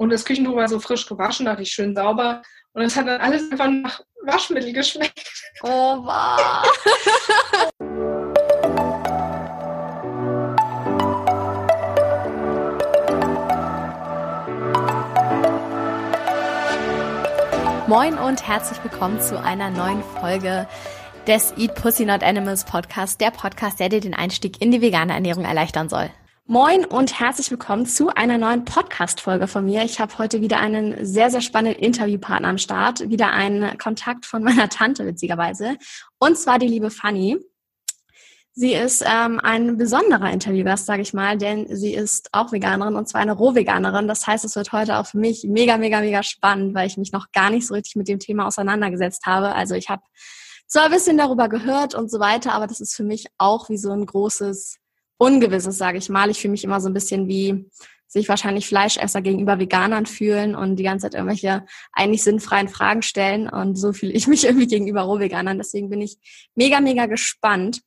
Und das Küchentuch war so frisch gewaschen, dachte ich schön sauber. Und es hat dann alles einfach nach Waschmittel geschmeckt. Oh, wow. Moin und herzlich willkommen zu einer neuen Folge des Eat Pussy Not Animals Podcast, der Podcast, der dir den Einstieg in die vegane Ernährung erleichtern soll. Moin und herzlich willkommen zu einer neuen Podcast-Folge von mir. Ich habe heute wieder einen sehr, sehr spannenden Interviewpartner am Start. Wieder einen Kontakt von meiner Tante, witzigerweise. Und zwar die liebe Fanny. Sie ist ähm, ein besonderer Interviewgast, sage ich mal, denn sie ist auch Veganerin und zwar eine Rohveganerin. Das heißt, es wird heute auch für mich mega, mega, mega spannend, weil ich mich noch gar nicht so richtig mit dem Thema auseinandergesetzt habe. Also ich habe zwar ein bisschen darüber gehört und so weiter, aber das ist für mich auch wie so ein großes Ungewisses, sage ich mal. Ich fühle mich immer so ein bisschen wie sich wahrscheinlich Fleischesser gegenüber Veganern fühlen und die ganze Zeit irgendwelche eigentlich sinnfreien Fragen stellen. Und so fühle ich mich irgendwie gegenüber Rohveganern. Deswegen bin ich mega, mega gespannt.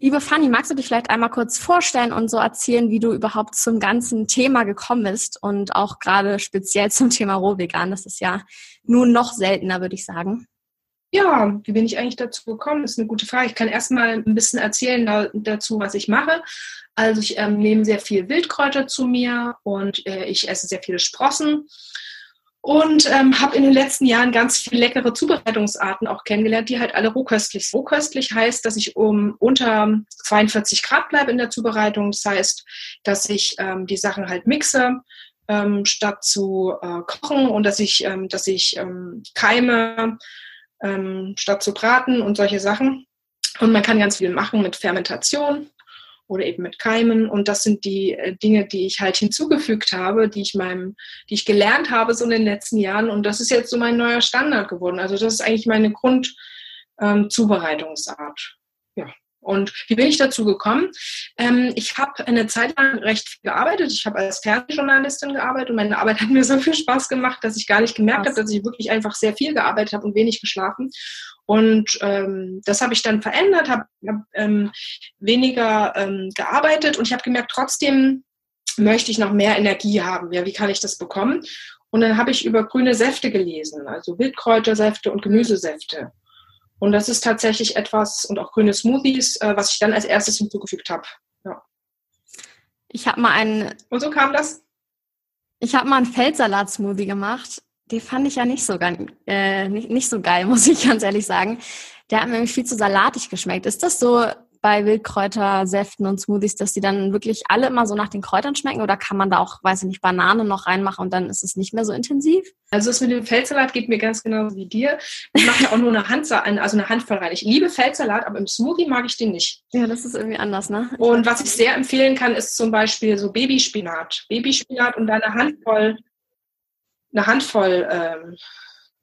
Liebe Fanny, magst du dich vielleicht einmal kurz vorstellen und so erzählen, wie du überhaupt zum ganzen Thema gekommen bist und auch gerade speziell zum Thema Rohvegan? Das ist ja nun noch seltener, würde ich sagen. Ja, wie bin ich eigentlich dazu gekommen? Das ist eine gute Frage. Ich kann erstmal ein bisschen erzählen da, dazu, was ich mache. Also ich ähm, nehme sehr viel Wildkräuter zu mir und äh, ich esse sehr viele Sprossen und ähm, habe in den letzten Jahren ganz viele leckere Zubereitungsarten auch kennengelernt, die halt alle rohköstlich sind. Rohköstlich heißt, dass ich um unter 42 Grad bleibe in der Zubereitung. Das heißt, dass ich ähm, die Sachen halt mixe, ähm, statt zu äh, kochen und dass ich, ähm, dass ich ähm, Keime ähm, statt zu braten und solche Sachen. Und man kann ganz viel machen mit Fermentation oder eben mit Keimen. Und das sind die äh, Dinge, die ich halt hinzugefügt habe, die ich meinem, die ich gelernt habe so in den letzten Jahren. Und das ist jetzt so mein neuer Standard geworden. Also das ist eigentlich meine Grundzubereitungsart. Ähm. Und wie bin ich dazu gekommen? Ähm, ich habe eine Zeit lang recht viel gearbeitet. Ich habe als Fernsehjournalistin gearbeitet und meine Arbeit hat mir so viel Spaß gemacht, dass ich gar nicht gemerkt habe, dass ich wirklich einfach sehr viel gearbeitet habe und wenig geschlafen. Und ähm, das habe ich dann verändert, habe hab, ähm, weniger ähm, gearbeitet und ich habe gemerkt, trotzdem möchte ich noch mehr Energie haben. Ja, wie kann ich das bekommen? Und dann habe ich über grüne Säfte gelesen, also Wildkräutersäfte und Gemüsesäfte. Und das ist tatsächlich etwas, und auch grüne Smoothies, äh, was ich dann als erstes hinzugefügt habe. Ja. Ich habe mal einen. Und so kam das? Ich habe mal einen Feldsalat-Smoothie gemacht. Den fand ich ja nicht so, äh, nicht, nicht so geil, muss ich ganz ehrlich sagen. Der hat mir nämlich viel zu salatig geschmeckt. Ist das so bei Wildkräutersäften und Smoothies, dass die dann wirklich alle immer so nach den Kräutern schmecken oder kann man da auch, weiß ich nicht, Banane noch reinmachen und dann ist es nicht mehr so intensiv? Also das mit dem Feldsalat geht mir ganz genau wie dir. Ich mache ja auch nur eine Handsalat, also eine Handvoll rein. Ich liebe Feldsalat, aber im Smoothie mag ich den nicht. Ja, das ist irgendwie anders, ne? Und was ich sehr empfehlen kann, ist zum Beispiel so Babyspinat. Babyspinat und dann eine Handvoll, eine Handvoll ähm,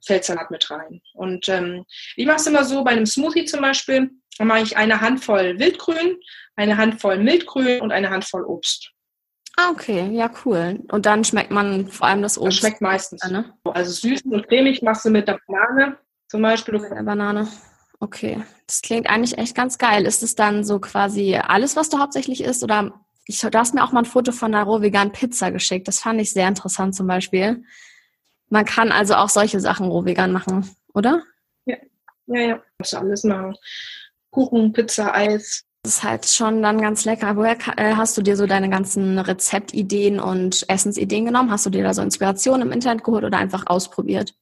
Feldsalat mit rein. Und ähm, ich mache es immer so bei einem Smoothie zum Beispiel dann mache ich eine Handvoll Wildgrün, eine Handvoll Mildgrün und eine Handvoll Obst. Ah, okay, ja, cool. Und dann schmeckt man vor allem das Obst. Das schmeckt meistens. Ne? Also süß und cremig machst du mit der Banane zum Beispiel. Mit der Banane. Okay, das klingt eigentlich echt ganz geil. Ist es dann so quasi alles, was du hauptsächlich isst? Oder ich, du hast mir auch mal ein Foto von einer rohvegan Pizza geschickt. Das fand ich sehr interessant zum Beispiel. Man kann also auch solche Sachen rohvegan machen, oder? Ja, ja, ja. Kannst du alles machen. Kuchen, Pizza, Eis. Das ist halt schon dann ganz lecker. Woher äh, hast du dir so deine ganzen Rezeptideen und Essensideen genommen? Hast du dir da so Inspirationen im Internet geholt oder einfach ausprobiert?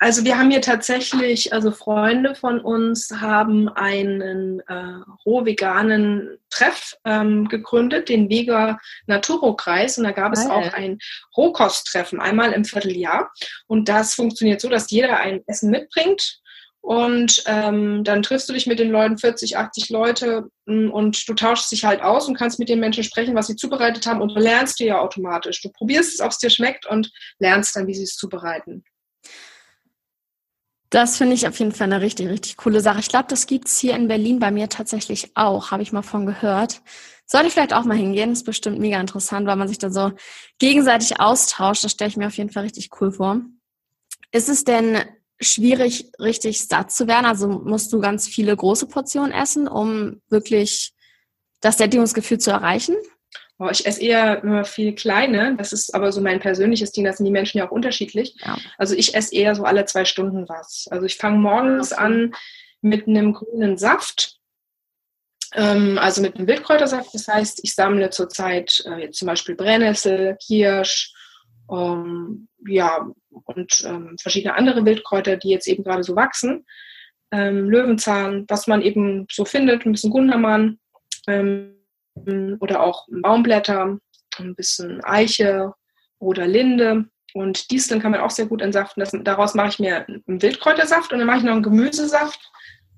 Also wir haben hier tatsächlich, also Freunde von uns haben einen äh, roh-veganen Treff ähm, gegründet, den Vega Naturo-Kreis. Und da gab es Geil. auch ein Rohkosttreffen, einmal im Vierteljahr. Und das funktioniert so, dass jeder ein Essen mitbringt und ähm, dann triffst du dich mit den Leuten, 40, 80 Leute, mm, und du tauschst dich halt aus und kannst mit den Menschen sprechen, was sie zubereitet haben. Und du lernst dir ja automatisch. Du probierst es, ob es dir schmeckt und lernst dann, wie sie es zubereiten. Das finde ich auf jeden Fall eine richtig, richtig coole Sache. Ich glaube, das gibt es hier in Berlin bei mir tatsächlich auch, habe ich mal von gehört. Sollte ich vielleicht auch mal hingehen, ist bestimmt mega interessant, weil man sich da so gegenseitig austauscht. Das stelle ich mir auf jeden Fall richtig cool vor. Ist es denn schwierig, richtig satt zu werden. Also musst du ganz viele große Portionen essen, um wirklich das Sättigungsgefühl zu erreichen? Oh, ich esse eher immer viel kleine. Das ist aber so mein persönliches Ding. Das sind die Menschen ja auch unterschiedlich. Ja. Also ich esse eher so alle zwei Stunden was. Also ich fange morgens okay. an mit einem grünen Saft. Ähm, also mit einem Wildkräutersaft. Das heißt, ich sammle zurzeit äh, jetzt zum Beispiel Brennnessel, Kirsch, ähm, ja, und ähm, verschiedene andere Wildkräuter, die jetzt eben gerade so wachsen. Ähm, Löwenzahn, was man eben so findet, ein bisschen Gundermann. Ähm, oder auch Baumblätter, ein bisschen Eiche oder Linde. Und Disteln kann man auch sehr gut entsaften. Das, daraus mache ich mir einen Wildkräutersaft und dann mache ich noch einen Gemüsesaft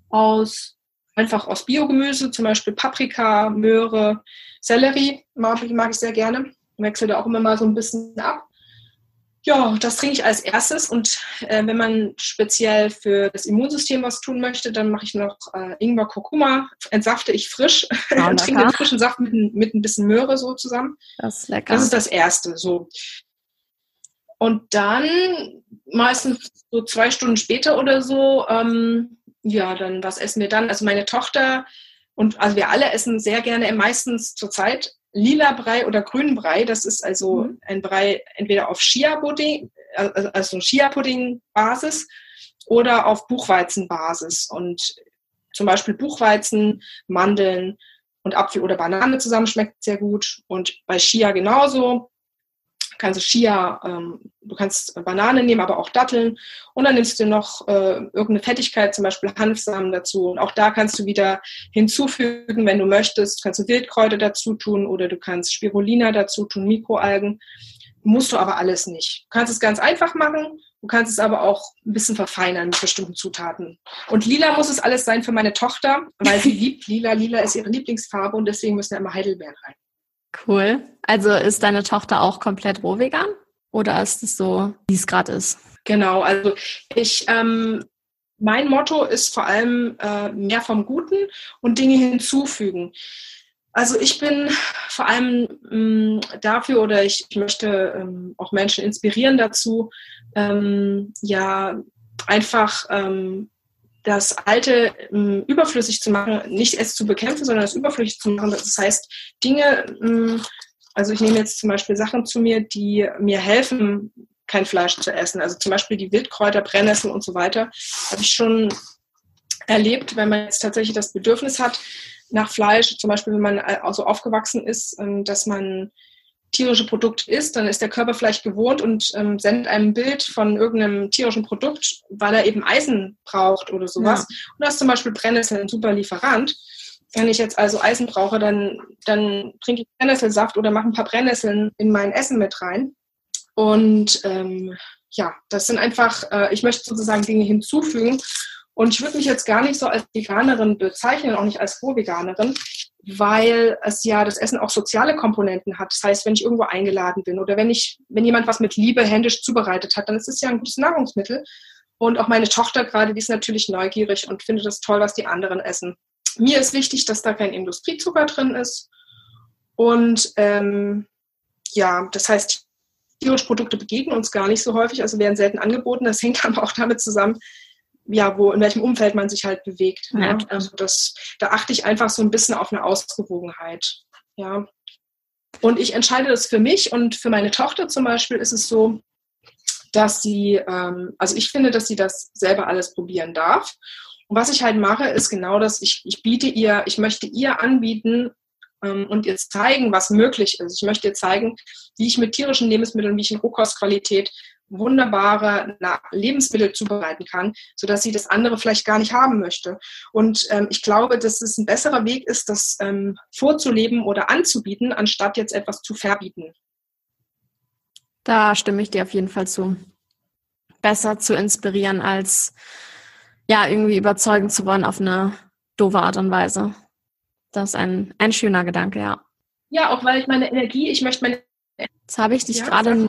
aus einfach aus Biogemüse, zum Beispiel Paprika, Möhre, Sellerie, mag ich, mag ich sehr gerne. Wechsle da auch immer mal so ein bisschen ab. Ja, das trinke ich als erstes und äh, wenn man speziell für das Immunsystem was tun möchte, dann mache ich noch äh, Ingwer Kurkuma, entsafte ich frisch oh, und trinke den frischen Saft mit, mit ein bisschen Möhre so zusammen. Das ist lecker. Das ist das Erste. So. Und dann meistens so zwei Stunden später oder so, ähm, ja, dann was essen wir dann? Also meine Tochter und also wir alle essen sehr gerne meistens zur Zeit lila Brei oder grünen Brei. Das ist also mhm. ein Brei entweder auf Chia-Pudding, also Chia-Pudding-Basis oder auf Buchweizen-Basis. Und zum Beispiel Buchweizen, Mandeln und Apfel oder Banane zusammen schmeckt sehr gut. Und bei Chia genauso kannst du Chia, ähm, du kannst Bananen nehmen, aber auch Datteln. Und dann nimmst du noch äh, irgendeine Fettigkeit, zum Beispiel Hanfsamen dazu. Und auch da kannst du wieder hinzufügen, wenn du möchtest. Kannst du Wildkräuter dazu tun oder du kannst Spirulina dazu tun, Mikroalgen. Musst du aber alles nicht. Du kannst es ganz einfach machen. Du kannst es aber auch ein bisschen verfeinern mit bestimmten Zutaten. Und lila muss es alles sein für meine Tochter, weil sie liebt lila. Lila ist ihre Lieblingsfarbe und deswegen müssen da immer Heidelbeeren rein. Cool. Also ist deine Tochter auch komplett roh vegan? Oder ist es so, wie es gerade ist? Genau, also ich, ähm, mein Motto ist vor allem äh, mehr vom Guten und Dinge hinzufügen. Also ich bin vor allem ähm, dafür oder ich, ich möchte ähm, auch Menschen inspirieren dazu, ähm, ja einfach ähm, das Alte ähm, überflüssig zu machen, nicht es zu bekämpfen, sondern es überflüssig zu machen. Das heißt, Dinge, ähm, also ich nehme jetzt zum Beispiel Sachen zu mir, die mir helfen, kein Fleisch zu essen. Also zum Beispiel die Wildkräuter, Brennnessel und so weiter, habe ich schon erlebt, wenn man jetzt tatsächlich das Bedürfnis hat nach Fleisch, zum Beispiel wenn man also aufgewachsen ist, ähm, dass man tierische Produkt isst, dann ist der Körper vielleicht gewohnt und ähm, sendet einem ein Bild von irgendeinem tierischen Produkt, weil er eben Eisen braucht oder sowas. Ja. Und das ist zum Beispiel Brennnessel ein super Lieferant. Wenn ich jetzt also Eisen brauche, dann, dann trinke ich Brennnesselsaft oder mache ein paar Brennnesseln in mein Essen mit rein. Und ähm, ja, das sind einfach, äh, ich möchte sozusagen Dinge hinzufügen. Und ich würde mich jetzt gar nicht so als Veganerin bezeichnen, auch nicht als Pro-Veganerin weil es ja das Essen auch soziale Komponenten hat. Das heißt, wenn ich irgendwo eingeladen bin oder wenn ich, wenn jemand was mit Liebe händisch zubereitet hat, dann ist es ja ein gutes Nahrungsmittel. Und auch meine Tochter gerade, die ist natürlich neugierig und findet es toll, was die anderen essen. Mir ist wichtig, dass da kein Industriezucker drin ist. Und ähm, ja, das heißt, tierische Produkte begegnen uns gar nicht so häufig, also werden selten angeboten. Das hängt aber auch damit zusammen, ja, wo, in welchem Umfeld man sich halt bewegt. Ja. Ne? Also das, da achte ich einfach so ein bisschen auf eine Ausgewogenheit. Ja. Und ich entscheide das für mich und für meine Tochter zum Beispiel ist es so, dass sie, ähm, also ich finde, dass sie das selber alles probieren darf. Und was ich halt mache, ist genau das, ich, ich biete ihr, ich möchte ihr anbieten ähm, und ihr zeigen, was möglich ist. Ich möchte ihr zeigen, wie ich mit tierischen Lebensmitteln, wie ich in Rohkostqualität wunderbare Lebensmittel zubereiten kann, sodass sie das andere vielleicht gar nicht haben möchte. Und ähm, ich glaube, dass es ein besserer Weg ist, das ähm, vorzuleben oder anzubieten, anstatt jetzt etwas zu verbieten. Da stimme ich dir auf jeden Fall zu. Besser zu inspirieren, als ja, irgendwie überzeugen zu wollen auf eine doofe Art und Weise. Das ist ein, ein schöner Gedanke, ja. Ja, auch weil ich meine Energie, ich möchte meine. Jetzt habe ich dich ja, gerade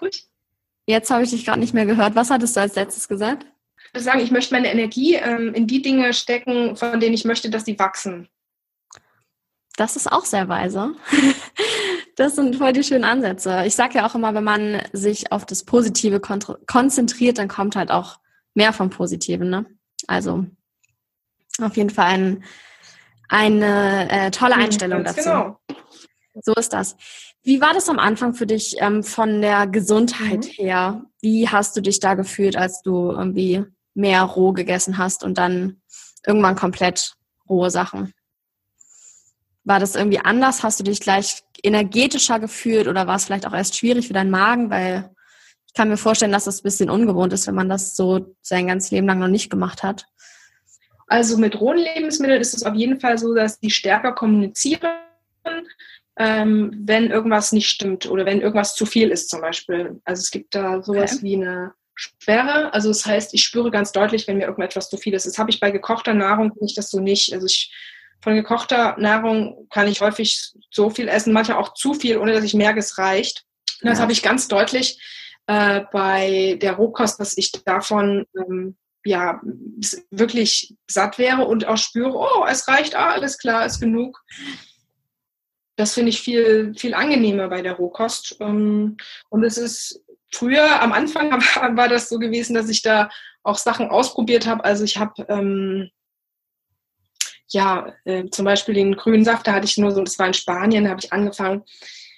Jetzt habe ich dich gerade nicht mehr gehört. Was hattest du als letztes gesagt? Ich würde sagen, ich möchte meine Energie ähm, in die Dinge stecken, von denen ich möchte, dass sie wachsen. Das ist auch sehr weise. Das sind voll die schönen Ansätze. Ich sage ja auch immer, wenn man sich auf das Positive konzentriert, dann kommt halt auch mehr vom Positiven. Ne? Also auf jeden Fall ein, eine äh, tolle Einstellung dazu. Genau. So ist das. Wie war das am Anfang für dich ähm, von der Gesundheit mhm. her? Wie hast du dich da gefühlt, als du irgendwie mehr roh gegessen hast und dann irgendwann komplett rohe Sachen? War das irgendwie anders? Hast du dich gleich energetischer gefühlt oder war es vielleicht auch erst schwierig für deinen Magen? Weil ich kann mir vorstellen, dass das ein bisschen ungewohnt ist, wenn man das so sein ganzes Leben lang noch nicht gemacht hat. Also mit rohen Lebensmitteln ist es auf jeden Fall so, dass die stärker kommunizieren, ähm, wenn irgendwas nicht stimmt oder wenn irgendwas zu viel ist zum Beispiel. Also es gibt da sowas okay. wie eine Sperre. Also das heißt, ich spüre ganz deutlich, wenn mir irgendetwas zu viel ist. Das habe ich bei gekochter Nahrung nicht das so nicht. Also ich von gekochter Nahrung kann ich häufig so viel essen, manchmal auch zu viel, ohne dass ich merke, es reicht. Und das ja. habe ich ganz deutlich äh, bei der Rohkost, dass ich davon ähm, ja wirklich satt wäre und auch spüre, oh, es reicht, ah, alles klar, ist genug. Das finde ich viel, viel angenehmer bei der Rohkost. Ähm, und es ist früher, am Anfang war das so gewesen, dass ich da auch Sachen ausprobiert habe. Also ich habe ähm, ja, äh, zum Beispiel den grünen Saft, da hatte ich nur so, das war in Spanien, da habe ich angefangen,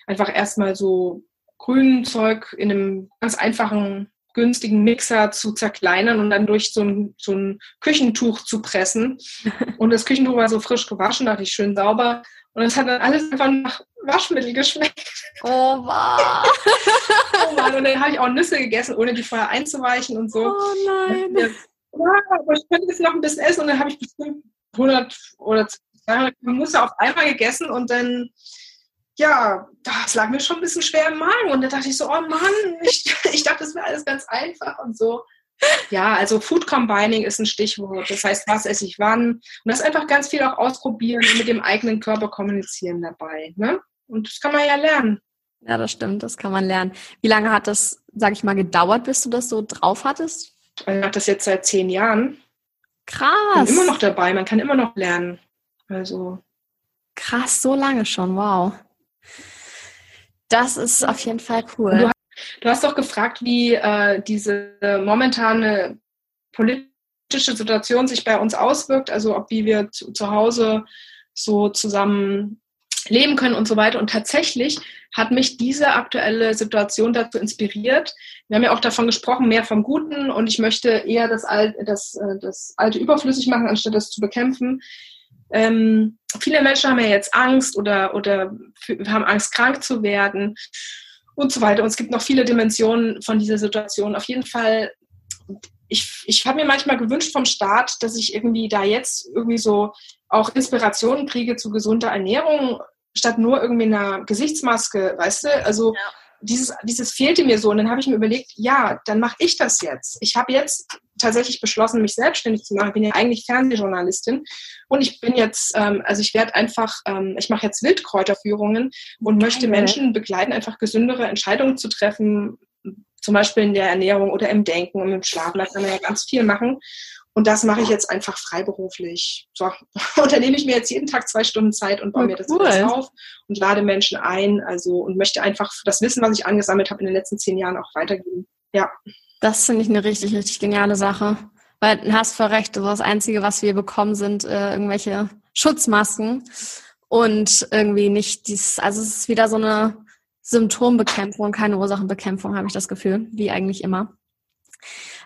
einfach erstmal so grünen Zeug in einem ganz einfachen, günstigen Mixer zu zerkleinern und dann durch so ein, so ein Küchentuch zu pressen. Und das Küchentuch war so frisch gewaschen, da hatte ich schön sauber. Und es hat dann alles einfach nach Waschmittel geschmeckt. Oh, wow. oh Mann, und dann habe ich auch Nüsse gegessen, ohne die vorher einzuweichen und so. Oh nein. Ja, aber ich könnte jetzt noch ein bisschen essen und dann habe ich bestimmt 100 oder 200 Musse auf einmal gegessen und dann, ja, das lag mir schon ein bisschen schwer im Magen. Und da dachte ich so, oh Mann, ich, ich dachte, das wäre alles ganz einfach und so. Ja, also Food Combining ist ein Stichwort. Das heißt, was esse ich wann? Und das einfach ganz viel auch ausprobieren und mit dem eigenen Körper kommunizieren dabei. Ne? Und das kann man ja lernen. Ja, das stimmt, das kann man lernen. Wie lange hat das, sag ich mal, gedauert, bis du das so drauf hattest? Ich mache das jetzt seit zehn Jahren. Krass. Bin immer noch dabei, man kann immer noch lernen. Also. Krass, so lange schon, wow. Das ist auf jeden Fall cool. Du, hast doch gefragt, wie äh, diese momentane politische Situation sich bei uns auswirkt, also ob wie wir zu, zu Hause so zusammen leben können und so weiter. Und tatsächlich hat mich diese aktuelle Situation dazu inspiriert. Wir haben ja auch davon gesprochen, mehr vom Guten und ich möchte eher das, Al das, äh, das Alte überflüssig machen, anstatt das zu bekämpfen. Ähm, viele Menschen haben ja jetzt Angst oder, oder haben Angst, krank zu werden und so weiter. Und es gibt noch viele Dimensionen von dieser Situation. Auf jeden Fall, ich, ich habe mir manchmal gewünscht vom Staat, dass ich irgendwie da jetzt irgendwie so auch Inspirationen kriege zu gesunder Ernährung statt nur irgendwie einer Gesichtsmaske, weißt du? Also ja. dieses, dieses fehlte mir so. Und dann habe ich mir überlegt, ja, dann mache ich das jetzt. Ich habe jetzt tatsächlich beschlossen, mich selbstständig zu machen. Ich bin ja eigentlich Fernsehjournalistin und ich bin jetzt, ähm, also ich werde einfach, ähm, ich mache jetzt Wildkräuterführungen und möchte Menschen begleiten, einfach gesündere Entscheidungen zu treffen, zum Beispiel in der Ernährung oder im Denken und im Schlafen. Da kann man ja ganz viel machen. Und das mache ich jetzt einfach freiberuflich. So, und da nehme ich mir jetzt jeden Tag zwei Stunden Zeit und baue oh, mir das cool. auf und lade Menschen ein. Also und möchte einfach das Wissen, was ich angesammelt habe in den letzten zehn Jahren, auch weitergeben. Ja. Das finde ich eine richtig, richtig geniale Sache. Weil du hast voll recht, das Einzige, was wir bekommen, sind äh, irgendwelche Schutzmasken und irgendwie nicht dieses, also es ist wieder so eine Symptombekämpfung, keine Ursachenbekämpfung, habe ich das Gefühl, wie eigentlich immer.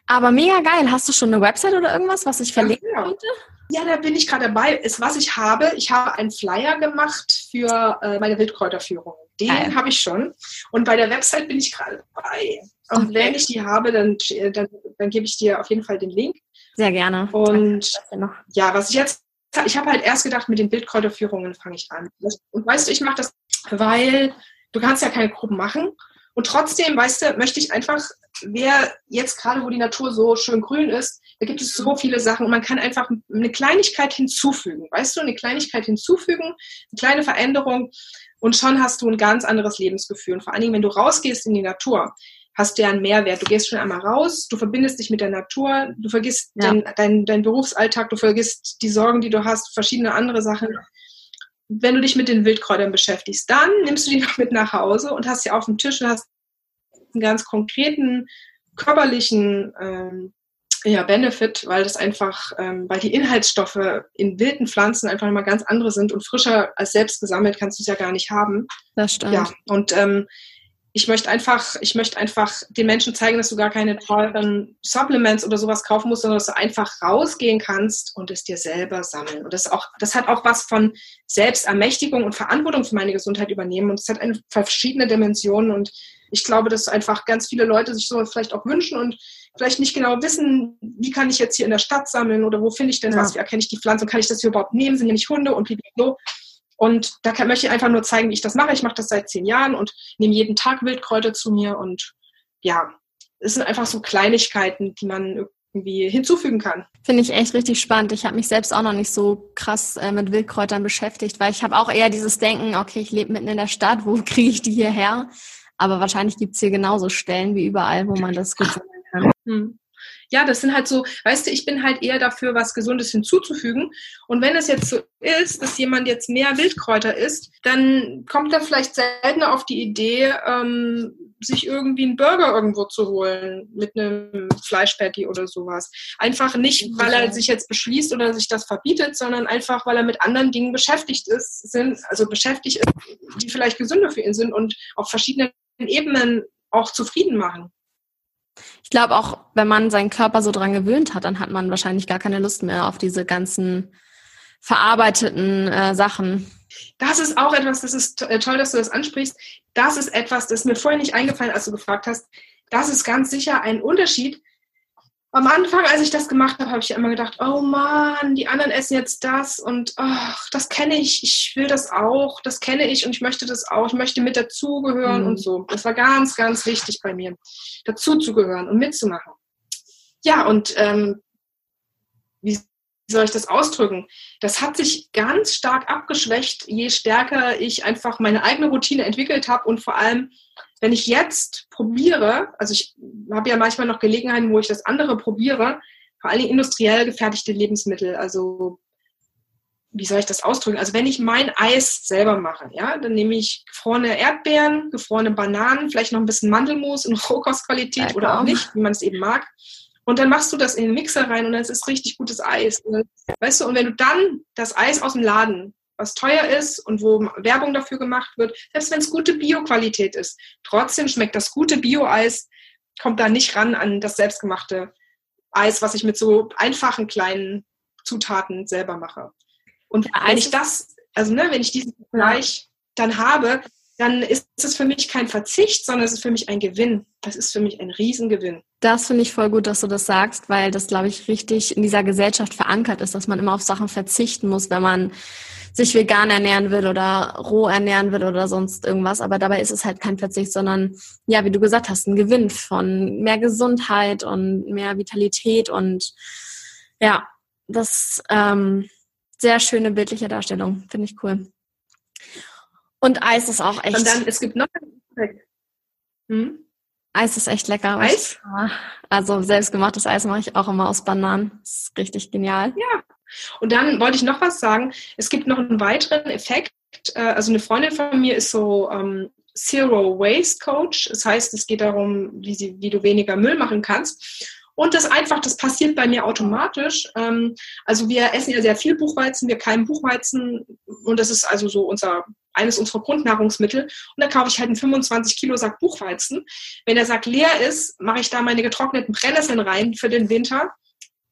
Aber mega geil. Hast du schon eine Website oder irgendwas, was ich verlinken ja, könnte? Ja, da bin ich gerade dabei. Ist, was ich habe, ich habe einen Flyer gemacht für äh, meine Wildkräuterführung. Den habe ich schon. Und bei der Website bin ich gerade dabei. Und okay. wenn ich die habe, dann, dann, dann gebe ich dir auf jeden Fall den Link. Sehr gerne. Und ja, was ich jetzt, ich habe halt erst gedacht, mit den Wildkräuterführungen fange ich an. Und weißt du, ich mache das, weil du kannst ja keine Gruppen machen. Und trotzdem, weißt du, möchte ich einfach, wer jetzt gerade, wo die Natur so schön grün ist, da gibt es so viele Sachen und man kann einfach eine Kleinigkeit hinzufügen, weißt du, eine Kleinigkeit hinzufügen, eine kleine Veränderung und schon hast du ein ganz anderes Lebensgefühl. Und vor allen Dingen, wenn du rausgehst in die Natur, hast du ja einen Mehrwert. Du gehst schon einmal raus, du verbindest dich mit der Natur, du vergisst ja. deinen dein, dein Berufsalltag, du vergisst die Sorgen, die du hast, verschiedene andere Sachen wenn du dich mit den Wildkräutern beschäftigst, dann nimmst du die noch mit nach Hause und hast sie auf dem Tisch und hast einen ganz konkreten körperlichen ähm, ja, Benefit, weil das einfach, ähm, weil die Inhaltsstoffe in wilden Pflanzen einfach immer ganz andere sind und frischer als selbst gesammelt kannst du es ja gar nicht haben. Das stimmt. Ja, und ähm, ich möchte einfach, ich möchte einfach den Menschen zeigen, dass du gar keine teuren Supplements oder sowas kaufen musst, sondern dass du einfach rausgehen kannst und es dir selber sammeln. Und das auch, das hat auch was von Selbstermächtigung und Verantwortung für meine Gesundheit übernehmen. Und es hat eine, verschiedene Dimensionen. Und ich glaube, dass einfach ganz viele Leute sich so vielleicht auch wünschen und vielleicht nicht genau wissen, wie kann ich jetzt hier in der Stadt sammeln oder wo finde ich denn ja. was, wie erkenne ich die Pflanze und kann ich das hier überhaupt nehmen, sind ja nicht Hunde und blablabla. Und da kann, möchte ich einfach nur zeigen, wie ich das mache. Ich mache das seit zehn Jahren und nehme jeden Tag Wildkräuter zu mir. Und ja, es sind einfach so Kleinigkeiten, die man irgendwie hinzufügen kann. Finde ich echt richtig spannend. Ich habe mich selbst auch noch nicht so krass äh, mit Wildkräutern beschäftigt, weil ich habe auch eher dieses Denken, okay, ich lebe mitten in der Stadt, wo kriege ich die hierher? Aber wahrscheinlich gibt es hier genauso Stellen wie überall, wo man das gut sammeln kann. Hm ja, das sind halt so, weißt du, ich bin halt eher dafür, was Gesundes hinzuzufügen. Und wenn es jetzt so ist, dass jemand jetzt mehr Wildkräuter isst, dann kommt er vielleicht seltener auf die Idee, ähm, sich irgendwie einen Burger irgendwo zu holen mit einem Fleischpatty oder sowas. Einfach nicht, weil er sich jetzt beschließt oder sich das verbietet, sondern einfach, weil er mit anderen Dingen beschäftigt ist, sind, also beschäftigt ist, die vielleicht gesünder für ihn sind und auf verschiedenen Ebenen auch zufrieden machen. Ich glaube auch, wenn man seinen Körper so dran gewöhnt hat, dann hat man wahrscheinlich gar keine Lust mehr auf diese ganzen verarbeiteten äh, Sachen. Das ist auch etwas, das ist äh, toll, dass du das ansprichst. Das ist etwas, das mir vorher nicht eingefallen, als du gefragt hast. Das ist ganz sicher ein Unterschied am Anfang, als ich das gemacht habe, habe ich immer gedacht, oh Mann, die anderen essen jetzt das und ach, das kenne ich, ich will das auch, das kenne ich und ich möchte das auch, ich möchte mit dazugehören mhm. und so. Das war ganz, ganz wichtig bei mir, dazuzugehören und mitzumachen. Ja, und ähm, wie soll ich das ausdrücken? Das hat sich ganz stark abgeschwächt, je stärker ich einfach meine eigene Routine entwickelt habe und vor allem wenn ich jetzt probiere, also ich habe ja manchmal noch Gelegenheiten, wo ich das andere probiere, vor allem industriell gefertigte Lebensmittel, also wie soll ich das ausdrücken? Also wenn ich mein Eis selber mache, ja, dann nehme ich gefrorene Erdbeeren, gefrorene Bananen, vielleicht noch ein bisschen Mandelmus in Rohkostqualität oder auch nicht, wie man es eben mag. Und dann machst du das in den Mixer rein und dann ist es richtig gutes Eis. Weißt du, und wenn du dann das Eis aus dem Laden was teuer ist und wo Werbung dafür gemacht wird, selbst wenn es gute Bioqualität ist. Trotzdem schmeckt das gute Bio-Eis, kommt da nicht ran an das selbstgemachte Eis, was ich mit so einfachen kleinen Zutaten selber mache. Und ja, wenn ich das, also ne, wenn ich diesen Vergleich dann habe, dann ist es für mich kein Verzicht, sondern es ist für mich ein Gewinn. Das ist für mich ein Riesengewinn. Das finde ich voll gut, dass du das sagst, weil das, glaube ich, richtig in dieser Gesellschaft verankert ist, dass man immer auf Sachen verzichten muss, wenn man sich vegan ernähren will oder roh ernähren will oder sonst irgendwas. Aber dabei ist es halt kein Verzicht, sondern ja, wie du gesagt hast, ein Gewinn von mehr Gesundheit und mehr Vitalität und ja, das ähm, sehr schöne bildliche Darstellung. Finde ich cool. Und Eis ist auch echt. Und dann, es gibt noch hm? Eis ist echt lecker. Eis? also selbstgemachtes Eis mache ich auch immer aus Bananen. Das ist richtig genial. Ja, und dann wollte ich noch was sagen. Es gibt noch einen weiteren Effekt. Äh, also eine Freundin von mir ist so ähm, Zero Waste Coach. Das heißt, es geht darum, wie, sie, wie du weniger Müll machen kannst. Und das einfach, das passiert bei mir automatisch. Ähm, also wir essen ja sehr viel Buchweizen, wir keimen Buchweizen und das ist also so unser eines unserer Grundnahrungsmittel. Und da kaufe ich halt einen 25 Kilo Sack Buchweizen. Wenn der Sack leer ist, mache ich da meine getrockneten Brennnesseln rein für den Winter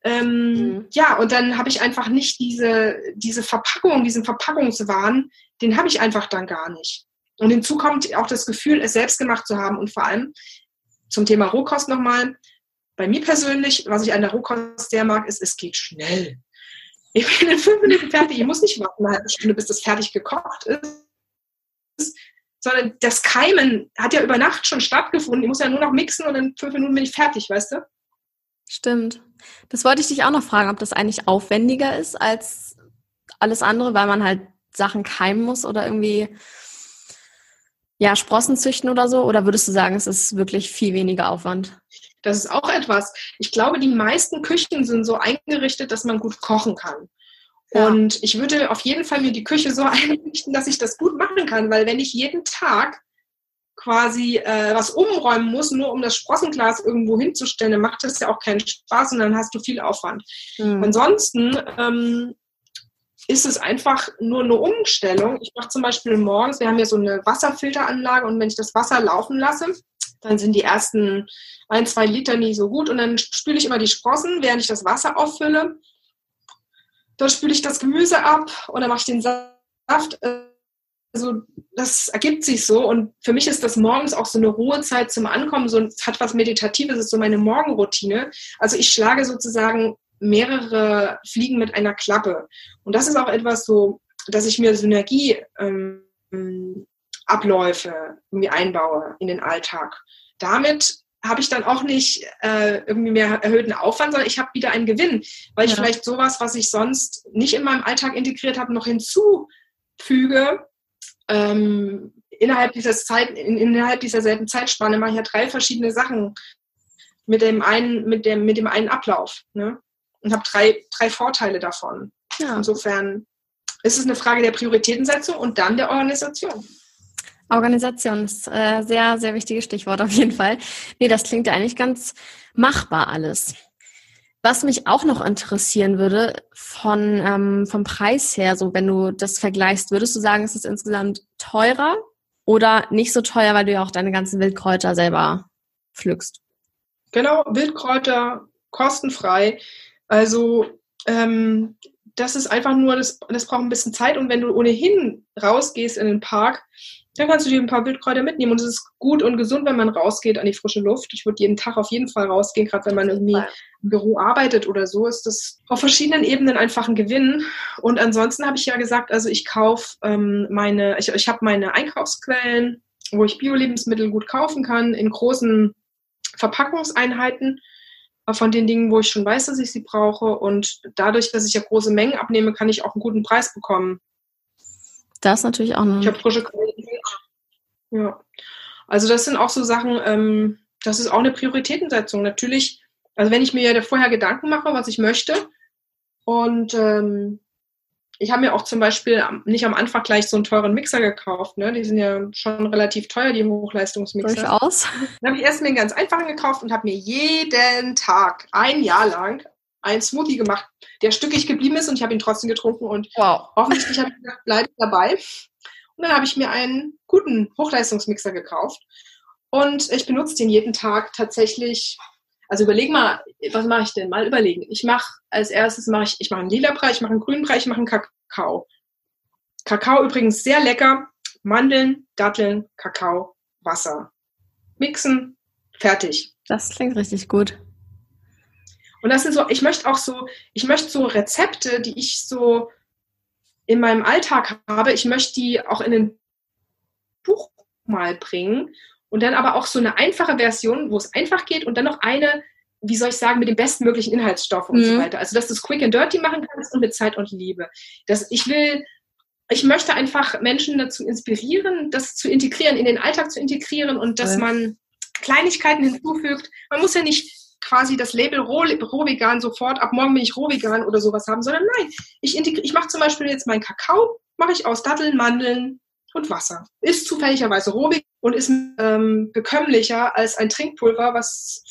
ähm, mhm. Ja, und dann habe ich einfach nicht diese, diese Verpackung, diesen Verpackungswahn, den habe ich einfach dann gar nicht. Und hinzu kommt auch das Gefühl, es selbst gemacht zu haben und vor allem zum Thema Rohkost nochmal. Bei mir persönlich, was ich an der Rohkost sehr mag, ist, es geht schnell. Ich bin in fünf Minuten fertig. Ich muss nicht warten eine halbe Stunde, bis das fertig gekocht ist, sondern das Keimen hat ja über Nacht schon stattgefunden. Ich muss ja nur noch mixen und in fünf Minuten bin ich fertig, weißt du? Stimmt. Das wollte ich dich auch noch fragen, ob das eigentlich aufwendiger ist als alles andere, weil man halt Sachen keimen muss oder irgendwie ja, Sprossen züchten oder so? Oder würdest du sagen, es ist wirklich viel weniger Aufwand? Das ist auch etwas. Ich glaube, die meisten Küchen sind so eingerichtet, dass man gut kochen kann. Ja. Und ich würde auf jeden Fall mir die Küche so einrichten, dass ich das gut machen kann, weil wenn ich jeden Tag quasi äh, was umräumen muss, nur um das Sprossenglas irgendwo hinzustellen, dann macht das ja auch keinen Spaß und dann hast du viel Aufwand. Mhm. Ansonsten ähm, ist es einfach nur eine Umstellung. Ich mache zum Beispiel morgens, wir haben ja so eine Wasserfilteranlage und wenn ich das Wasser laufen lasse, dann sind die ersten ein, zwei Liter nie so gut und dann spüle ich immer die Sprossen, während ich das Wasser auffülle. Dann spüle ich das Gemüse ab und dann mache ich den Saft. Also das ergibt sich so und für mich ist das morgens auch so eine Ruhezeit zum Ankommen, so hat was Meditatives, ist so meine Morgenroutine. Also ich schlage sozusagen mehrere Fliegen mit einer Klappe. Und das ist auch etwas so, dass ich mir Synergieabläufe ähm, irgendwie einbaue in den Alltag. Damit habe ich dann auch nicht äh, irgendwie mehr erhöhten Aufwand, sondern ich habe wieder einen Gewinn, weil ja. ich vielleicht sowas, was ich sonst nicht in meinem Alltag integriert habe, noch hinzufüge. Ähm, innerhalb dieser Zeit, in, innerhalb dieser selben Zeitspanne mache ich ja drei verschiedene Sachen mit dem einen, mit dem, mit dem einen Ablauf. Ne? und habe drei, drei Vorteile davon. Ja. Insofern ist es eine Frage der Prioritätensetzung und dann der Organisation. Organisation ist äh, sehr, sehr wichtiges Stichwort auf jeden Fall. Nee, das klingt ja eigentlich ganz machbar alles. Was mich auch noch interessieren würde, von, ähm, vom Preis her, so wenn du das vergleichst, würdest du sagen, ist es insgesamt teurer oder nicht so teuer, weil du ja auch deine ganzen Wildkräuter selber pflückst? Genau, Wildkräuter kostenfrei. Also ähm, das ist einfach nur, das, das braucht ein bisschen Zeit und wenn du ohnehin rausgehst in den Park, dann kannst du dir ein paar Wildkräuter mitnehmen und es ist gut und gesund, wenn man rausgeht an die frische Luft. Ich würde jeden Tag auf jeden Fall rausgehen, gerade wenn man irgendwie im Büro arbeitet oder so, ist das auf verschiedenen Ebenen einfach ein Gewinn. Und ansonsten habe ich ja gesagt, also ich kaufe ähm, meine, ich, ich habe meine Einkaufsquellen, wo ich Bio-Lebensmittel gut kaufen kann, in großen Verpackungseinheiten von den Dingen, wo ich schon weiß, dass ich sie brauche. Und dadurch, dass ich ja große Mengen abnehme, kann ich auch einen guten Preis bekommen. Das ist natürlich auch eine. Ich habe frische Qualität. Ja. Also das sind auch so Sachen, ähm, das ist auch eine Prioritätensetzung. Natürlich, also wenn ich mir ja vorher Gedanken mache, was ich möchte und ähm, ich habe mir auch zum Beispiel nicht am Anfang gleich so einen teuren Mixer gekauft. Ne? Die sind ja schon relativ teuer, die Hochleistungsmixer. Durchaus. Dann habe ich erst mir einen ganz einfachen gekauft und habe mir jeden Tag, ein Jahr lang, einen Smoothie gemacht, der stückig geblieben ist und ich habe ihn trotzdem getrunken und wow. offensichtlich habe ich gesagt, bleib dabei. Und dann habe ich mir einen guten Hochleistungsmixer gekauft und ich benutze den jeden Tag tatsächlich also überleg mal, was mache ich denn? Mal überlegen. Ich mache als erstes mache ich, ich mache einen lila Brei, ich mache einen grünen Brei, ich mache einen Kakao. Kakao übrigens sehr lecker. Mandeln, Datteln, Kakao, Wasser. Mixen, fertig. Das klingt richtig gut. Und das sind so, ich möchte auch so, ich möchte so Rezepte, die ich so in meinem Alltag habe, ich möchte die auch in ein Buch mal bringen und dann aber auch so eine einfache Version, wo es einfach geht und dann noch eine, wie soll ich sagen, mit dem bestmöglichen Inhaltsstoff und mhm. so weiter. Also, dass du es quick and dirty machen kannst und mit Zeit und Liebe. Das, ich will, ich möchte einfach Menschen dazu inspirieren, das zu integrieren, in den Alltag zu integrieren und dass man Kleinigkeiten hinzufügt. Man muss ja nicht quasi das Label Rohvegan sofort, ab morgen bin ich Rohvegan oder sowas haben, sondern nein, ich, ich mache zum Beispiel jetzt meinen Kakao, mache ich aus Datteln, Mandeln, und Wasser. Ist zufälligerweise rohig und ist ähm, bekömmlicher als ein Trinkpulver, was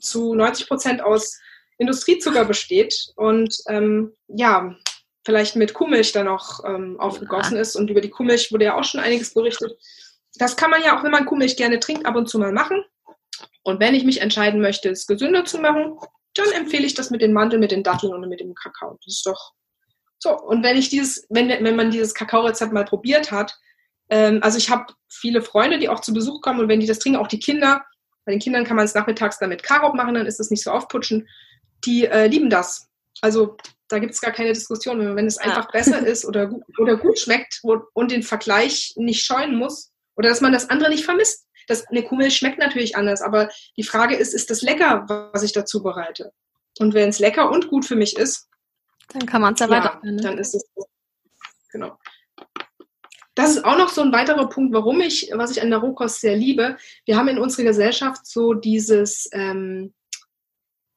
zu 90 Prozent aus Industriezucker besteht und ähm, ja, vielleicht mit Kuhmilch dann noch ähm, aufgegossen ist. Und über die Kuhmilch wurde ja auch schon einiges berichtet. Das kann man ja auch, wenn man Kuhmilch gerne trinkt, ab und zu mal machen. Und wenn ich mich entscheiden möchte, es gesünder zu machen, dann empfehle ich das mit den Mandeln, mit den Datteln und mit dem Kakao. Das ist doch so. Und wenn ich dieses, wenn, wenn man dieses Kakaorezept mal probiert hat, ähm, also ich habe viele Freunde, die auch zu Besuch kommen und wenn die das trinken, auch die Kinder, bei den Kindern kann man es nachmittags dann mit Karob machen, dann ist es nicht so aufputschen. Die äh, lieben das. Also da gibt es gar keine Diskussion. Wenn es einfach ja. besser ist oder, oder gut schmeckt und den Vergleich nicht scheuen muss oder dass man das andere nicht vermisst. Das, eine Kuhmilch schmeckt natürlich anders, aber die Frage ist, ist das lecker, was ich dazu bereite? Und wenn es lecker und gut für mich ist, dann kann man es ja, weiter. Ne? Dann ist es genau das ist auch noch so ein weiterer Punkt, warum ich, was ich an der Rohkost sehr liebe. Wir haben in unserer Gesellschaft so dieses, ähm,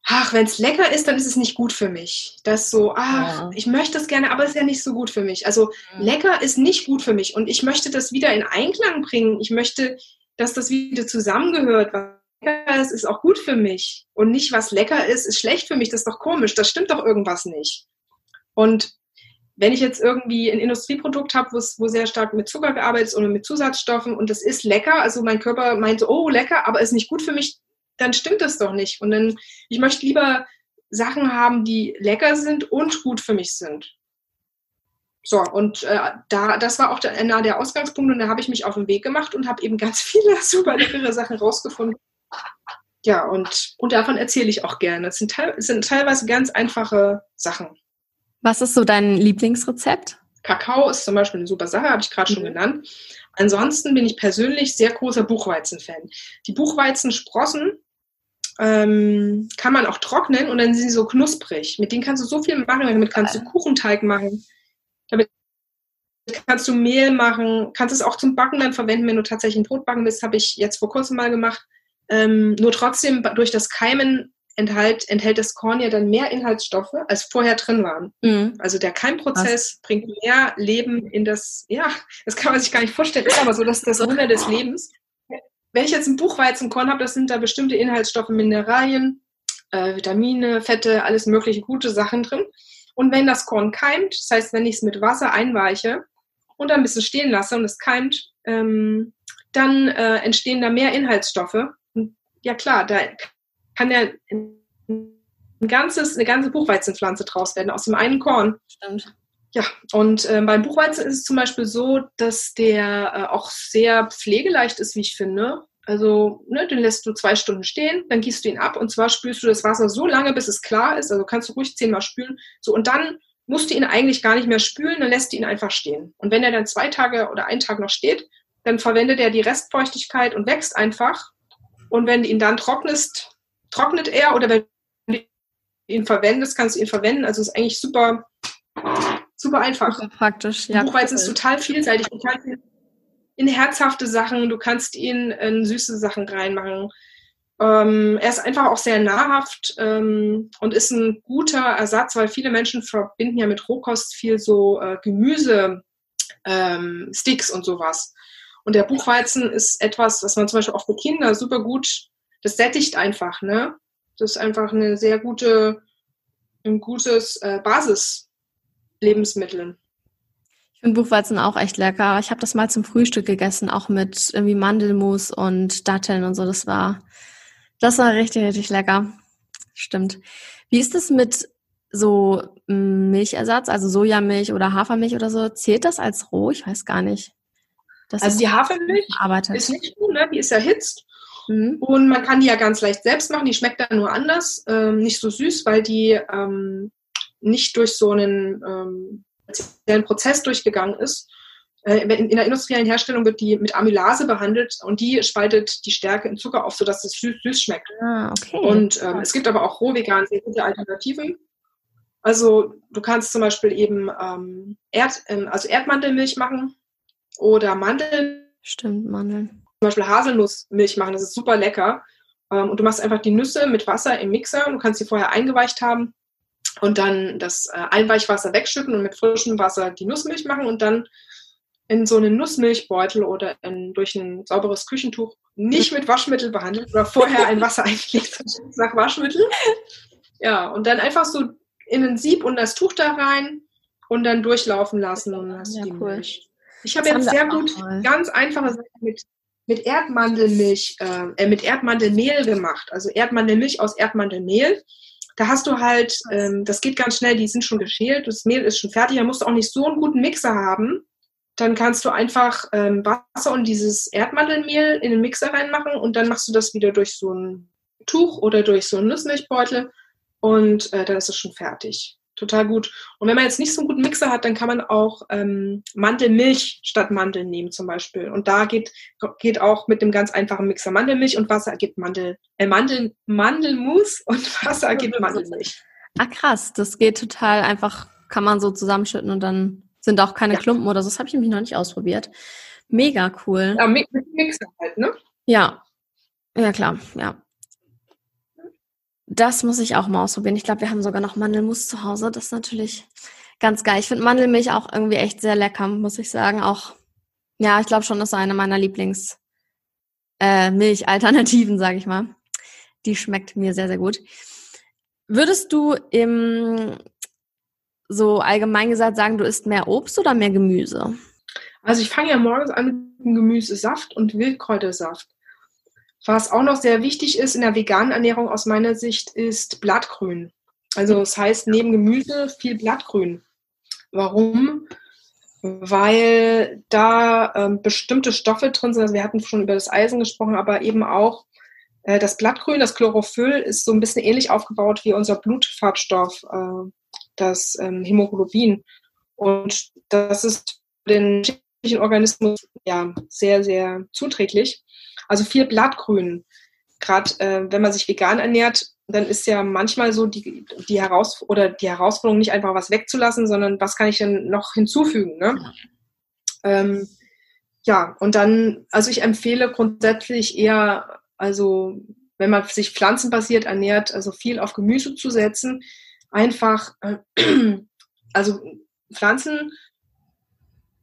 ach, wenn es lecker ist, dann ist es nicht gut für mich. Das so, ach, ja. ich möchte es gerne, aber es ist ja nicht so gut für mich. Also mhm. lecker ist nicht gut für mich und ich möchte das wieder in Einklang bringen. Ich möchte dass das wieder zusammengehört. Was lecker ist, ist auch gut für mich. Und nicht, was lecker ist, ist schlecht für mich. Das ist doch komisch. Das stimmt doch irgendwas nicht. Und wenn ich jetzt irgendwie ein Industrieprodukt habe, wo sehr stark mit Zucker gearbeitet ist oder mit Zusatzstoffen und das ist lecker, also mein Körper meint, oh, lecker, aber ist nicht gut für mich, dann stimmt das doch nicht. Und dann, ich möchte lieber Sachen haben, die lecker sind und gut für mich sind. So, und äh, da, das war auch der, einer der Ausgangspunkte und da habe ich mich auf den Weg gemacht und habe eben ganz viele super leckere Sachen rausgefunden. Ja, und, und davon erzähle ich auch gerne. Es sind, teil, sind teilweise ganz einfache Sachen. Was ist so dein Lieblingsrezept? Kakao ist zum Beispiel eine super Sache, habe ich gerade mhm. schon genannt. Ansonsten bin ich persönlich sehr großer Buchweizen-Fan. Die Buchweizensprossen ähm, kann man auch trocknen und dann sind sie so knusprig. Mit denen kannst du so viel machen. Damit kannst du Kuchenteig machen. Damit kannst du Mehl machen. Kannst es auch zum Backen dann verwenden, wenn du tatsächlich ein Brot backen willst. Habe ich jetzt vor kurzem mal gemacht. Ähm, nur trotzdem durch das Keimen enthält, enthält das Korn ja dann mehr Inhaltsstoffe, als vorher drin waren. Mhm. Also der Keimprozess Was? bringt mehr Leben in das, ja, das kann man sich gar nicht vorstellen, ist aber so, dass das Wunder des Lebens. Wenn ich jetzt ein Buchweizenkorn habe, das sind da bestimmte Inhaltsstoffe, Mineralien, äh, Vitamine, Fette, alles mögliche gute Sachen drin. Und wenn das Korn keimt, das heißt, wenn ich es mit Wasser einweiche und dann ein bisschen stehen lasse und es keimt, ähm, dann äh, entstehen da mehr Inhaltsstoffe. Und ja klar, da kann ja ein ganzes, eine ganze Buchweizenpflanze draus werden, aus dem einen Korn. Stimmt. Ja, und äh, beim Buchweizen ist es zum Beispiel so, dass der äh, auch sehr pflegeleicht ist, wie ich finde. Also, ne, den lässt du zwei Stunden stehen, dann gießt du ihn ab und zwar spülst du das Wasser so lange, bis es klar ist. Also kannst du ruhig zehnmal spülen. So, und dann musst du ihn eigentlich gar nicht mehr spülen, dann lässt du ihn einfach stehen. Und wenn er dann zwei Tage oder einen Tag noch steht, dann verwendet er die Restfeuchtigkeit und wächst einfach. Und wenn du ihn dann trocknest, trocknet er oder wenn du ihn verwendest, kannst du ihn verwenden. Also ist eigentlich super, super einfach. Super praktisch, ja. Buchweizen ist total vielseitig. Kannst ihn in herzhafte Sachen, du kannst ihn in süße Sachen reinmachen. Ähm, er ist einfach auch sehr nahrhaft ähm, und ist ein guter Ersatz, weil viele Menschen verbinden ja mit Rohkost viel so äh, Gemüse, ähm, Sticks und sowas. Und der Buchweizen ist etwas, was man zum Beispiel auch für Kinder super gut das sättigt einfach, ne? Das ist einfach eine sehr gute, ein gutes äh, Basis-Lebensmittel. Ich finde Buchweizen auch echt lecker. Ich habe das mal zum Frühstück gegessen, auch mit irgendwie Mandelmus und Datteln und so. Das war, das war richtig, richtig lecker. Stimmt. Wie ist es mit so Milchersatz, also Sojamilch oder Hafermilch oder so? Zählt das als roh? Ich weiß gar nicht. Das also die Hafermilch ist nicht gut, ne? die ist erhitzt Mhm. Und man kann die ja ganz leicht selbst machen. Die schmeckt dann nur anders, ähm, nicht so süß, weil die ähm, nicht durch so einen ähm, Prozess durchgegangen ist. Äh, in, in der industriellen Herstellung wird die mit Amylase behandelt und die spaltet die Stärke in Zucker auf, sodass es süß, süß schmeckt. Ah, okay. Und ähm, es gibt aber auch roh vegan sehr gute Alternativen. Also du kannst zum Beispiel eben ähm, Erd, ähm, also Erdmandelmilch machen oder Mandeln. Stimmt, Mandeln zum Beispiel Haselnussmilch machen, das ist super lecker. Ähm, und du machst einfach die Nüsse mit Wasser im Mixer. Du kannst sie vorher eingeweicht haben und dann das äh, Einweichwasser wegschütten und mit frischem Wasser die Nussmilch machen und dann in so einen Nussmilchbeutel oder in, durch ein sauberes Küchentuch nicht mit Waschmittel behandelt oder vorher ein Wasser eingelegt nach Waschmittel. Ja, und dann einfach so in ein Sieb und das Tuch da rein und dann durchlaufen lassen und hast ja, die cool. Milch. Ich habe jetzt sehr gut ganz einfache Sachen mit mit Erdmandelmilch, äh, äh, mit Erdmandelmehl gemacht. Also Erdmandelmilch aus Erdmandelmehl. Da hast du halt, ähm, das geht ganz schnell, die sind schon geschält, das Mehl ist schon fertig, da musst du auch nicht so einen guten Mixer haben. Dann kannst du einfach ähm, Wasser und dieses Erdmandelmehl in den Mixer reinmachen und dann machst du das wieder durch so ein Tuch oder durch so einen Nussmilchbeutel und äh, dann ist es schon fertig total gut. Und wenn man jetzt nicht so einen guten Mixer hat, dann kann man auch ähm, Mandelmilch statt Mandeln nehmen zum Beispiel. Und da geht, geht auch mit dem ganz einfachen Mixer Mandelmilch und Wasser ergibt Mandel, äh, Mandel, Mandelmus und Wasser ergibt Mandelmilch. Ah krass, das geht total einfach, kann man so zusammenschütten und dann sind auch keine ja. Klumpen oder so. Das habe ich nämlich noch nicht ausprobiert. Mega cool. Ja, mit Mixer halt, ne? Ja. Ja, klar, ja. Das muss ich auch mal ausprobieren. Ich glaube, wir haben sogar noch Mandelmus zu Hause. Das ist natürlich ganz geil. Ich finde Mandelmilch auch irgendwie echt sehr lecker, muss ich sagen. Auch, ja, ich glaube schon, das ist eine meiner Lieblings, äh, sage ich mal. Die schmeckt mir sehr, sehr gut. Würdest du im so allgemein gesagt sagen, du isst mehr Obst oder mehr Gemüse? Also ich fange ja morgens an mit Gemüsesaft und Wildkräutersaft. Was auch noch sehr wichtig ist in der veganen Ernährung aus meiner Sicht, ist Blattgrün. Also das heißt neben Gemüse viel Blattgrün. Warum? Weil da ähm, bestimmte Stoffe drin sind. Also wir hatten schon über das Eisen gesprochen, aber eben auch äh, das Blattgrün, das Chlorophyll, ist so ein bisschen ähnlich aufgebaut wie unser Blutfarbstoff, äh, das ähm, Hämoglobin. Und das ist für den Organismus ja sehr, sehr zuträglich. Also viel Blattgrün. Gerade äh, wenn man sich vegan ernährt, dann ist ja manchmal so die, die, Heraus oder die Herausforderung, nicht einfach was wegzulassen, sondern was kann ich denn noch hinzufügen. Ne? Ähm, ja, und dann, also ich empfehle grundsätzlich eher, also wenn man sich pflanzenbasiert ernährt, also viel auf Gemüse zu setzen, einfach, äh, also Pflanzen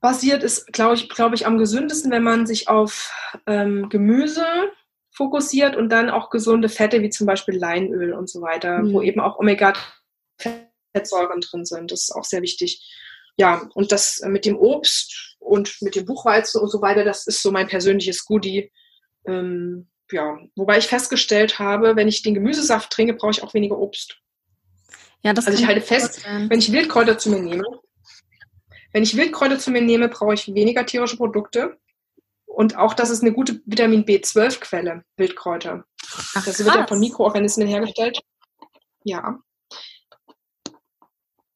basiert ist, glaube ich, glaube ich, am gesündesten, wenn man sich auf ähm, Gemüse fokussiert und dann auch gesunde Fette wie zum Beispiel Leinöl und so weiter, mhm. wo eben auch Omega-Fettsäuren drin sind. Das ist auch sehr wichtig. Ja, und das mit dem Obst und mit dem Buchweizen und so weiter, das ist so mein persönliches Goodie. Ähm, ja, wobei ich festgestellt habe, wenn ich den Gemüsesaft trinke, brauche ich auch weniger Obst. Ja, das also ich halte fest, wenn ich Wildkräuter zu mir nehme, wenn ich Wildkräuter zu mir nehme, brauche ich weniger tierische Produkte. Und auch das ist eine gute Vitamin B12-Quelle, Wildkräuter. Ach, das wird ja von Mikroorganismen hergestellt. Ja.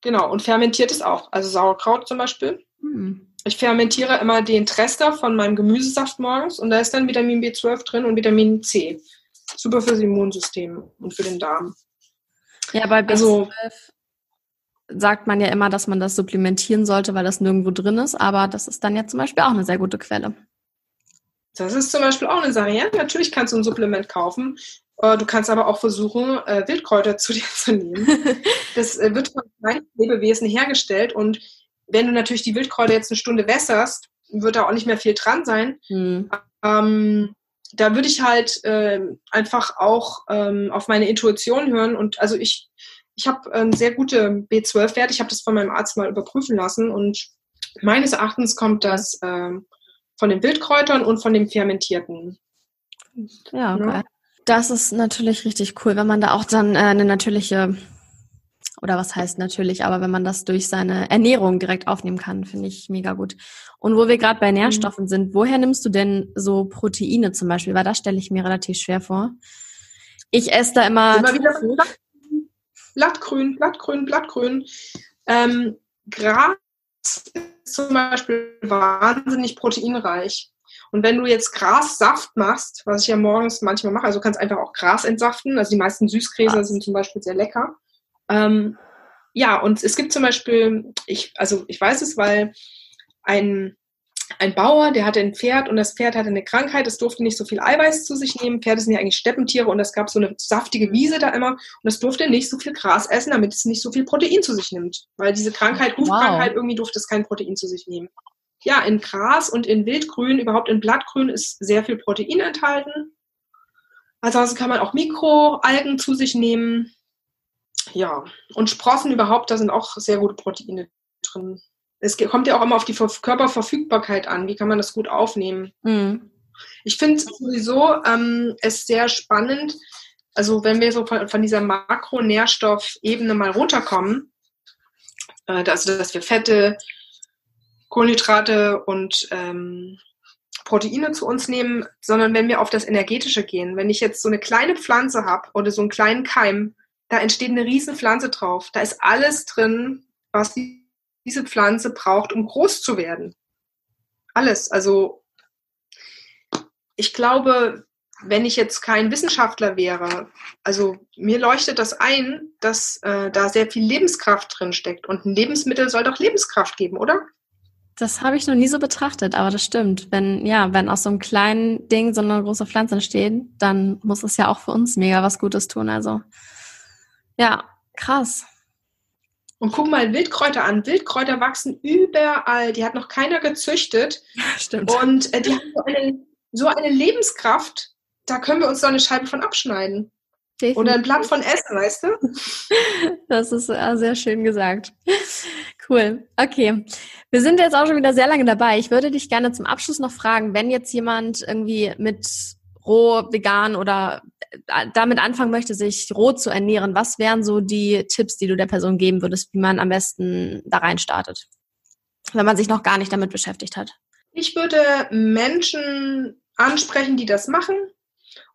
Genau, und fermentiert es auch. Also Sauerkraut zum Beispiel. Hm. Ich fermentiere immer den Trester von meinem Gemüsesaft morgens und da ist dann Vitamin B12 drin und Vitamin C. Super fürs Immunsystem und für den Darm. Ja, bei B12 also, sagt man ja immer, dass man das supplementieren sollte, weil das nirgendwo drin ist, aber das ist dann ja zum Beispiel auch eine sehr gute Quelle. Das ist zum Beispiel auch eine Sache. Ja, natürlich kannst du ein Supplement kaufen. Äh, du kannst aber auch versuchen, äh, Wildkräuter zu dir zu nehmen. Das äh, wird von kleinen Lebewesen hergestellt und wenn du natürlich die Wildkräuter jetzt eine Stunde wässerst, wird da auch nicht mehr viel dran sein. Hm. Ähm, da würde ich halt äh, einfach auch ähm, auf meine Intuition hören und also ich ich habe ähm, sehr gute B12-Werte. Ich habe das von meinem Arzt mal überprüfen lassen und meines Erachtens kommt das ähm, von den Wildkräutern und von dem Fermentierten. Ja, okay. Ja. Das ist natürlich richtig cool, wenn man da auch dann äh, eine natürliche, oder was heißt natürlich, aber wenn man das durch seine Ernährung direkt aufnehmen kann, finde ich mega gut. Und wo wir gerade bei mhm. Nährstoffen mhm. sind, woher nimmst du denn so Proteine zum Beispiel? Weil das stelle ich mir relativ schwer vor. Ich esse da immer. immer wieder Blattgrün, Blattgrün, Blattgrün. Ähm, Gras ist zum Beispiel wahnsinnig proteinreich. Und wenn du jetzt Grassaft machst, was ich ja morgens manchmal mache, also du kannst einfach auch Gras entsaften, also die meisten Süßgräser sind zum Beispiel sehr lecker. Ähm, ja, und es gibt zum Beispiel, ich, also ich weiß es, weil ein ein Bauer, der hatte ein Pferd und das Pferd hatte eine Krankheit, es durfte nicht so viel Eiweiß zu sich nehmen. Pferde sind ja eigentlich Steppentiere und es gab so eine saftige Wiese da immer und es durfte nicht so viel Gras essen, damit es nicht so viel Protein zu sich nimmt. Weil diese Krankheit, Hufkrankheit, wow. irgendwie durfte es kein Protein zu sich nehmen. Ja, in Gras und in Wildgrün, überhaupt in Blattgrün ist sehr viel Protein enthalten. Ansonsten kann man auch Mikroalgen zu sich nehmen. Ja, und Sprossen überhaupt, da sind auch sehr gute Proteine drin es kommt ja auch immer auf die Körperverfügbarkeit an. Wie kann man das gut aufnehmen? Mhm. Ich finde sowieso ähm, es sehr spannend, also wenn wir so von, von dieser Makronährstoffebene mal runterkommen, äh, also dass wir Fette, Kohlenhydrate und ähm, Proteine zu uns nehmen, sondern wenn wir auf das Energetische gehen. Wenn ich jetzt so eine kleine Pflanze habe oder so einen kleinen Keim, da entsteht eine riesen Pflanze drauf. Da ist alles drin, was die diese Pflanze braucht, um groß zu werden. Alles. Also ich glaube, wenn ich jetzt kein Wissenschaftler wäre, also mir leuchtet das ein, dass äh, da sehr viel Lebenskraft drin steckt. Und ein Lebensmittel soll doch Lebenskraft geben, oder? Das habe ich noch nie so betrachtet, aber das stimmt. Wenn, ja, wenn aus so einem kleinen Ding so eine große Pflanze entsteht, dann muss es ja auch für uns mega was Gutes tun. Also, ja, krass. Und guck mal Wildkräuter an. Wildkräuter wachsen überall. Die hat noch keiner gezüchtet. Stimmt. Und äh, die haben so eine, so eine Lebenskraft, da können wir uns doch eine Scheibe von abschneiden. Definitiv. Oder ein Blatt von Essen, weißt du? Das ist sehr schön gesagt. Cool. Okay. Wir sind jetzt auch schon wieder sehr lange dabei. Ich würde dich gerne zum Abschluss noch fragen, wenn jetzt jemand irgendwie mit roh, vegan oder äh, damit anfangen möchte, sich roh zu ernähren, was wären so die Tipps, die du der Person geben würdest, wie man am besten da rein startet, wenn man sich noch gar nicht damit beschäftigt hat? Ich würde Menschen ansprechen, die das machen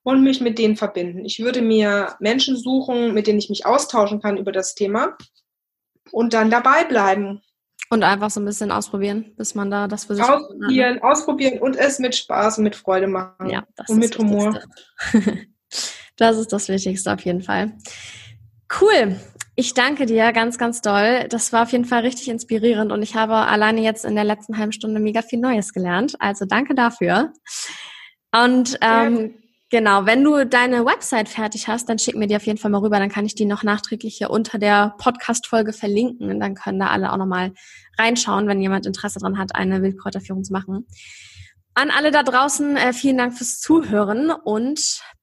und mich mit denen verbinden. Ich würde mir Menschen suchen, mit denen ich mich austauschen kann über das Thema und dann dabei bleiben. Und einfach so ein bisschen ausprobieren, bis man da das für sich ausprobieren, ne? ausprobieren und es mit Spaß und mit Freude machen. Ja, das und mit Humor. das ist das Wichtigste auf jeden Fall. Cool. Ich danke dir ganz, ganz doll. Das war auf jeden Fall richtig inspirierend und ich habe alleine jetzt in der letzten halben Stunde mega viel Neues gelernt. Also danke dafür. Und ähm, Genau, wenn du deine Website fertig hast, dann schick mir die auf jeden Fall mal rüber, dann kann ich die noch nachträglich hier unter der Podcast-Folge verlinken und dann können da alle auch nochmal reinschauen, wenn jemand Interesse daran hat, eine Wildkräuterführung zu machen. An alle da draußen, äh, vielen Dank fürs Zuhören und